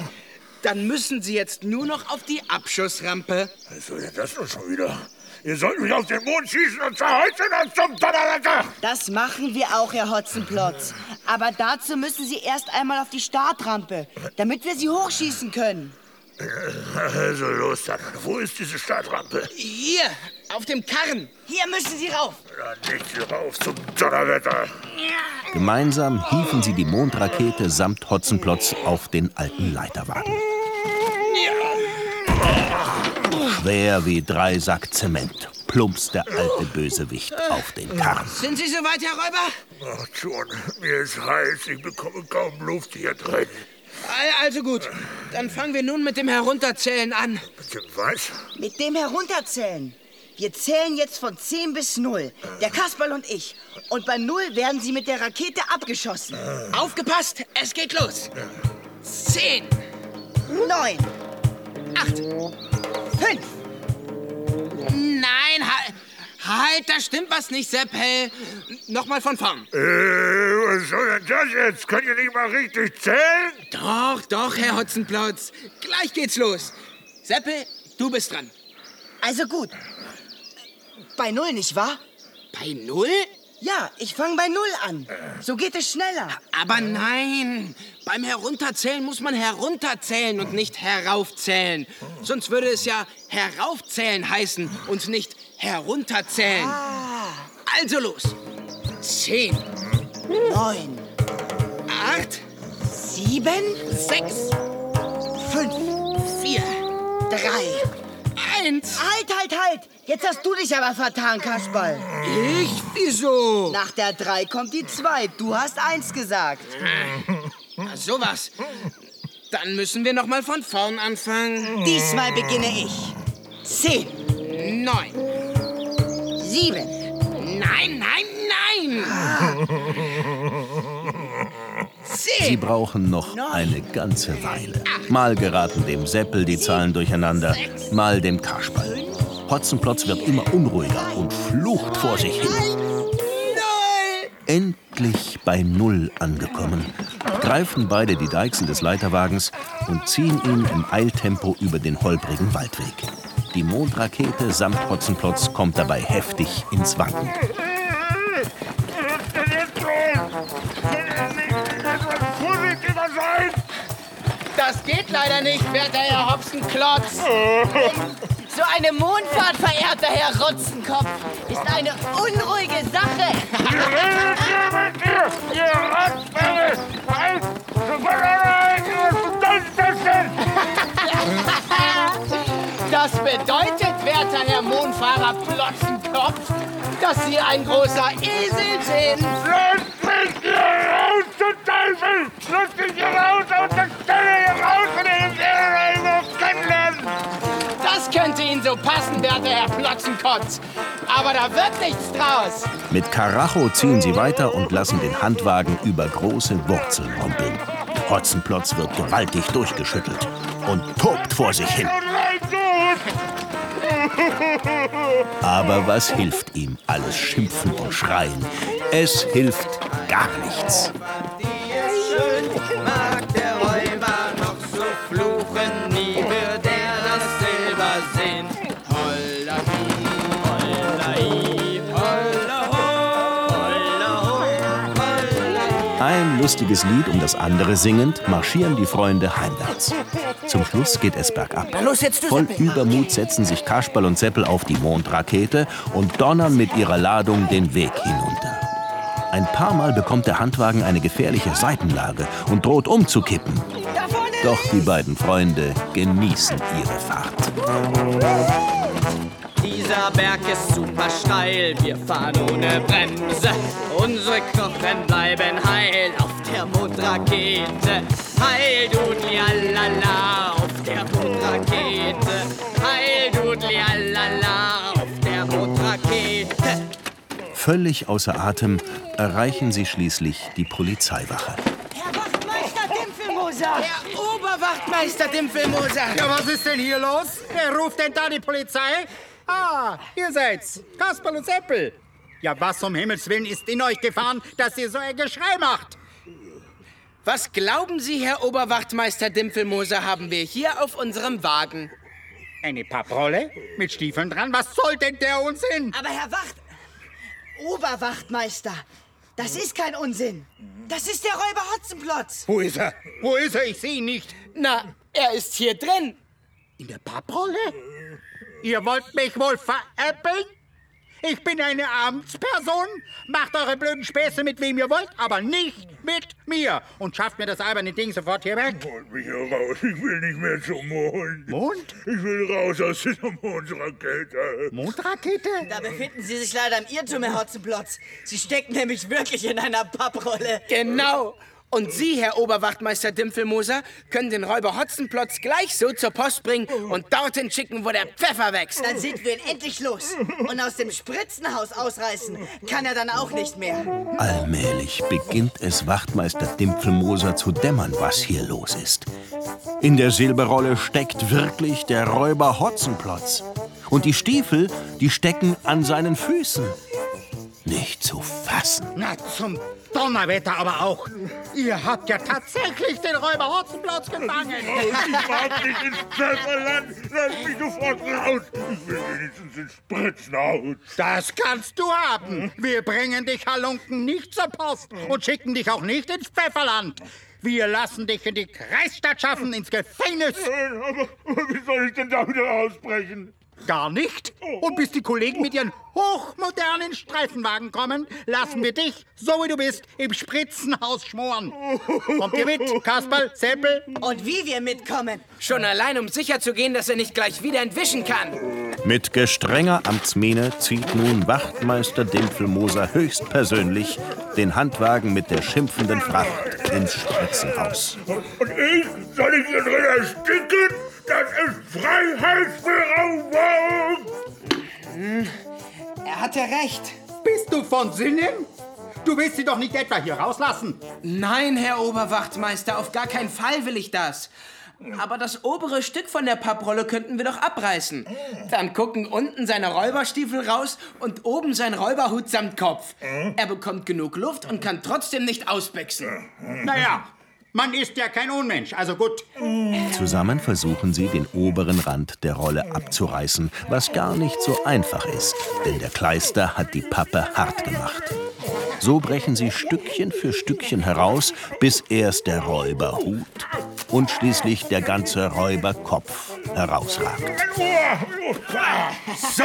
Dann müssen Sie jetzt nur noch auf die Abschussrampe. Was soll denn das nun schon wieder? Ihr sollt mich auf den Mond schießen und zwar heute noch zum Donnerwetter! Das machen wir auch, Herr Hotzenplotz. Aber dazu müssen Sie erst einmal auf die Startrampe, damit wir Sie hochschießen können. Also los dann. Wo ist diese Startrampe? Hier, auf dem Karren. Hier müssen Sie rauf. Dann nicht hier rauf zum Donnerwetter. Gemeinsam hieven sie die Mondrakete samt Hotzenplotz auf den alten Leiterwagen. Schwer wie drei Sack Zement. plumpst der alte Bösewicht auf den Karren. Sind Sie soweit, Herr Räuber? Ach, schon, mir ist heiß. Ich bekomme kaum Luft hier drin. Al- Also gut, dann fangen wir nun mit dem Herunterzählen an. Mit dem was? Mit dem Herunterzählen. Wir zählen jetzt von 10 bis 0. Der Kasperl und ich. Und bei 0 werden Sie mit der Rakete abgeschossen. Aufgepasst, es geht los. Zehn, 9, acht. 5, Nein, halt, halt, da stimmt was nicht, Seppel. Nochmal von vorn. Äh, was soll denn das jetzt? Könnt ihr nicht mal richtig zählen? Doch, doch, Herr Hotzenplotz. Gleich geht's los. Seppel, du bist dran. Also gut. Bei 0, nicht wahr? Bei null? Ja, ich fange bei 0 an. So geht es schneller. Aber nein, beim Herunterzählen muss man herunterzählen und nicht heraufzählen. Sonst würde es ja heraufzählen heißen und nicht herunterzählen. Also los. Zehn, 9, acht, 7, sechs, 5, vier, 3. eins. Halt, halt, halt! Jetzt hast du dich aber vertan, Kasperl. Ich? Wieso? Nach der 3 kommt die 2. Du hast 1 gesagt. Na, sowas. Dann müssen wir noch mal von vorn anfangen. Diesmal beginne ich. 10, Neun. 7, Nein, nein, nein. Sie Zehn. brauchen noch eine ganze Weile. Mal geraten dem Seppel die Zahlen durcheinander, mal dem Kasperl. Hotzenplotz wird immer unruhiger und flucht vor sich hin. Endlich bei Null angekommen, greifen beide die Deichsel des Leiterwagens und ziehen ihn im Eiltempo über den holprigen Waldweg. Die Mondrakete samt Hotzenplotz kommt dabei heftig ins Wanken. Das geht leider nicht, werter Herr Hopsenklotz. So eine Mondfahrt, verehrter Herr Rotzenkopf, ist eine unruhige Sache. Was ist das denn? Das bedeutet, werter Herr Mondfahrer Plotzenkopf, dass Sie ein großer Esel sind. Lasst mich hier raus, du Teufel! Lasst mich hier raus aus der Stelle hier raus werde überhaupt kennenlernen! Das könnte Ihnen so passen, werter Herr Plotzenkotz. Aber da wird nichts draus. Mit Karacho ziehen sie weiter und lassen den Handwagen über große Wurzeln rumpeln. Hotzenplotz wird gewaltig durchgeschüttelt und tobt vor sich hin. Aber was hilft ihm alles Schimpfen und Schreien? Es hilft gar nichts. Ein lustiges Lied um das andere singend marschieren die Freunde heimwärts. Zum Schluss geht es bergab. Voll. Übermut setzen sich Kasperl und Seppel auf die Mondrakete und donnern mit ihrer Ladung den Weg hinunter. Ein paar Mal bekommt der Handwagen eine gefährliche Seitenlage und droht umzukippen. Doch die beiden Freunde genießen ihre Fahrt. Dieser Berg ist super steil, wir fahren ohne Bremse. Unsere Knochen bleiben heil auf der Mondrakete. Heil, Dudli, alala, auf der Mondrakete. Heil, Dudli, alala, auf der Mondrakete. Völlig außer Atem erreichen sie schließlich die Polizeiwache. Herr Wachtmeister Dimpfelmoser! Herr Oberwachtmeister Dimpfelmoser. Ja, was ist denn hier los? Wer ruft denn da die Polizei? Ah, ihr seid's. Kasperl und Seppel. Ja, was um Himmels Willen ist in euch gefahren, dass ihr so ein Geschrei macht? Was glauben Sie, Herr Oberwachtmeister Dimpfelmoser, haben wir hier auf unserem Wagen? Eine Papprolle mit Stiefeln dran? Was soll denn der Unsinn? Aber Herr Wacht... Oberwachtmeister, das ist kein Unsinn. Das ist der Räuber Hotzenplotz. Wo ist er? Wo ist er? Ich sehe ihn nicht. Na, er ist hier drin. In der Papprolle? Ihr wollt mich wohl veräppeln? Ich bin eine Amtsperson. Macht eure blöden Späße mit wem ihr wollt, aber nicht mit mir. Und schafft mir das alberne Ding sofort hier weg. Holt mich hier raus. Ich will nicht mehr zum Mond. Mond? Ich will raus aus dieser Mondrakete. Mondrakete? Da befinden Sie sich leider im Irrtum, Herr Hotzenplotz. Sie stecken nämlich wirklich in einer Papprolle. Genau. Und Sie, Herr Oberwachtmeister Dimpfelmoser, können den Räuber Hotzenplotz gleich so zur Post bringen und dorthin schicken, wo der Pfeffer wächst. Dann sind wir ihn endlich los. Und aus dem Spritzenhaus ausreißen kann er dann auch nicht mehr. Allmählich beginnt es Wachtmeister Dimpfelmoser zu dämmern, was hier los ist. In der Silberrolle steckt wirklich der Räuber Hotzenplotz. Und die Stiefel, die stecken an seinen Füßen. Nicht zu fassen. Na, zum Donnerwetter aber auch. Ihr habt ja tatsächlich den Räuber Hotzenplotz gefangen. Ich mag nicht ins Pfefferland. Lass mich sofort raus. Ich will wenigstens ins Spritzenhaus. Das kannst du haben. Wir bringen dich, Halunken, nicht zur Post und schicken dich auch nicht ins Pfefferland. Wir lassen dich in die Kreisstadt schaffen, ins Gefängnis. Aber, aber wie soll ich denn da wieder ausbrechen? Gar nicht. Und bis die Kollegen mit ihren hochmodernen Streifenwagen kommen, lassen wir dich, so wie du bist, im Spritzenhaus schmoren. Kommt ihr mit, Kasperl, Seppel? Und wie wir mitkommen? Schon allein, um sicher zu gehen, dass er nicht gleich wieder entwischen kann. Mit gestrenger Amtsmiene zieht nun Wachtmeister Dimpfelmoser höchstpersönlich den Handwagen mit der schimpfenden Fracht ins Spritzenhaus. Und ich? Soll ich hier drin ersticken? Das ist Freiheitsberaubung! Hm, er hatte recht. Bist du von Sinnen? Du willst sie doch nicht etwa hier rauslassen. Nein, Herr Oberwachtmeister, auf gar keinen Fall will ich das. Aber das obere Stück von der Papprolle könnten wir doch abreißen. Dann gucken unten seine Räuberstiefel raus und oben sein Räuberhut samt Kopf. Er bekommt genug Luft und kann trotzdem nicht ausbüchsen. Naja, man ist ja kein Unmensch, also gut. Zusammen versuchen sie, den oberen Rand der Rolle abzureißen, was gar nicht so einfach ist, denn der Kleister hat die Pappe hart gemacht. So brechen sie Stückchen für Stückchen heraus, bis erst der Räuberhut und schließlich der ganze Räuberkopf herausragt. So,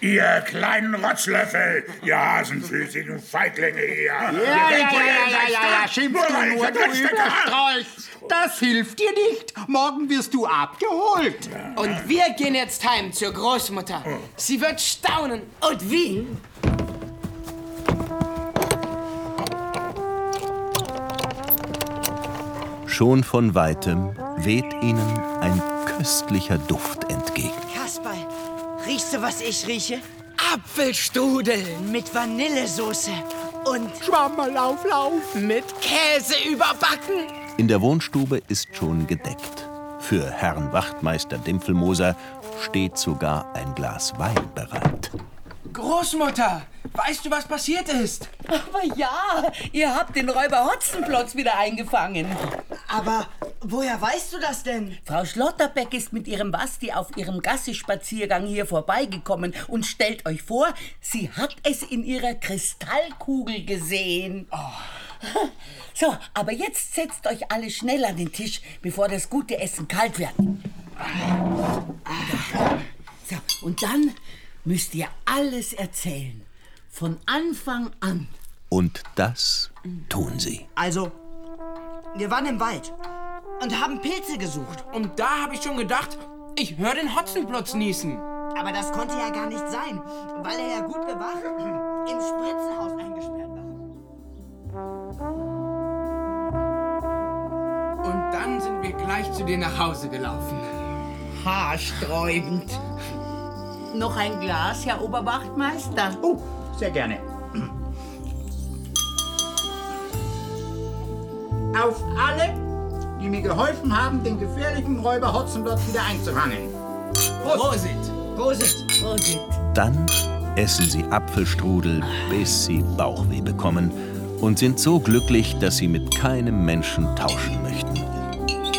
ihr kleinen Rotzlöffel, ihr hasenfüßigen Feiglinge hier. Ja, ja, ja, ja, ja, ja, ja, schimpfst du nur, du Überstrolch. Das hilft dir nicht. Morgen wirst du abgeholt. Und wir gehen jetzt heim zur Großmutter. Sie wird staunen. Und wie? Schon von weitem weht ihnen ein köstlicher Duft entgegen. Kasperl, riechst du, was ich rieche? Apfelstudeln Mit Vanillesoße und Schwammerlauflauf. mit Käse überbacken. In der Wohnstube ist schon gedeckt. Für Herrn Wachtmeister Dimpfelmoser steht sogar ein Glas Wein bereit. Großmutter, weißt du, was passiert ist? Aber ja, ihr habt den Räuber Hotzenplotz wieder eingefangen. Aber woher weißt du das denn? Frau Schlotterbeck ist mit ihrem Basti auf ihrem Gassi-Spaziergang hier vorbeigekommen und stellt euch vor, sie hat es in ihrer Kristallkugel gesehen. So, aber jetzt setzt euch alle schnell an den Tisch, bevor das gute Essen kalt wird. So, und dann müsst ihr alles erzählen. Von Anfang an. Und das tun sie. Also, wir waren im Wald und haben Pilze gesucht. Und da habe ich schon gedacht, ich höre den Hotzenplotz niesen. Aber das konnte ja gar nicht sein, weil er ja gut bewacht im Spritzenhaus eingesperrt war. Und dann sind wir gleich zu dir nach Hause gelaufen. Haarsträubend. Noch ein Glas, Herr Oberwachtmeister? Oh, sehr gerne. Auf alle, die mir geholfen haben, den gefährlichen Räuber Hotzenplotz wieder einzufangen. Prosit! Prosit! Prosit! Dann essen sie Apfelstrudel, bis sie Bauchweh bekommen und sind so glücklich, dass sie mit keinem Menschen tauschen möchten.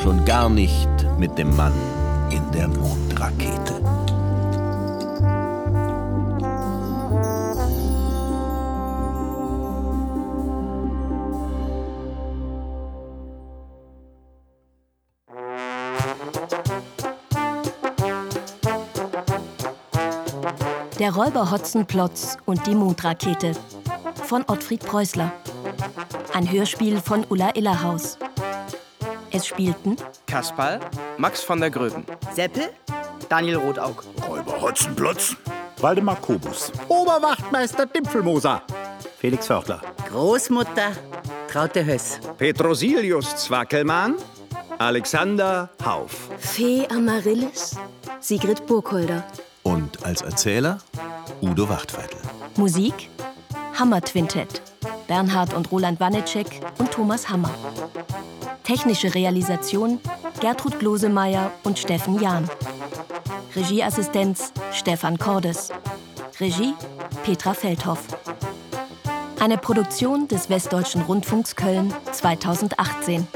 Schon gar nicht mit dem Mann in der Mondrakete. Der Räuber Hotzenplotz und die Mondrakete von Ottfried Preußler. Ein Hörspiel von Ulla Illerhaus. Es spielten Kasperl, Max von der Gröben. Seppel, Daniel Rotaug. Räuber Hotzenplotz, Waldemar Kobus. Oberwachtmeister Dimpfelmoser. Felix Förtler. Großmutter Traute Höss. Petrosilius Zwackelmann, Alexander Hauf. Fee Amaryllis, Sigrid Burgholder. Und als Erzähler Udo Wachtfeitel. Musik Hammer-Twintett. Bernhard und Roland Wanitschek und Thomas Hammer. Technische Realisation Gertrud Glosemeyer und Steffen Jahn. Regieassistenz Stefan Cordes. Regie Petra Feldhoff. Eine Produktion des Westdeutschen Rundfunks Köln 2018.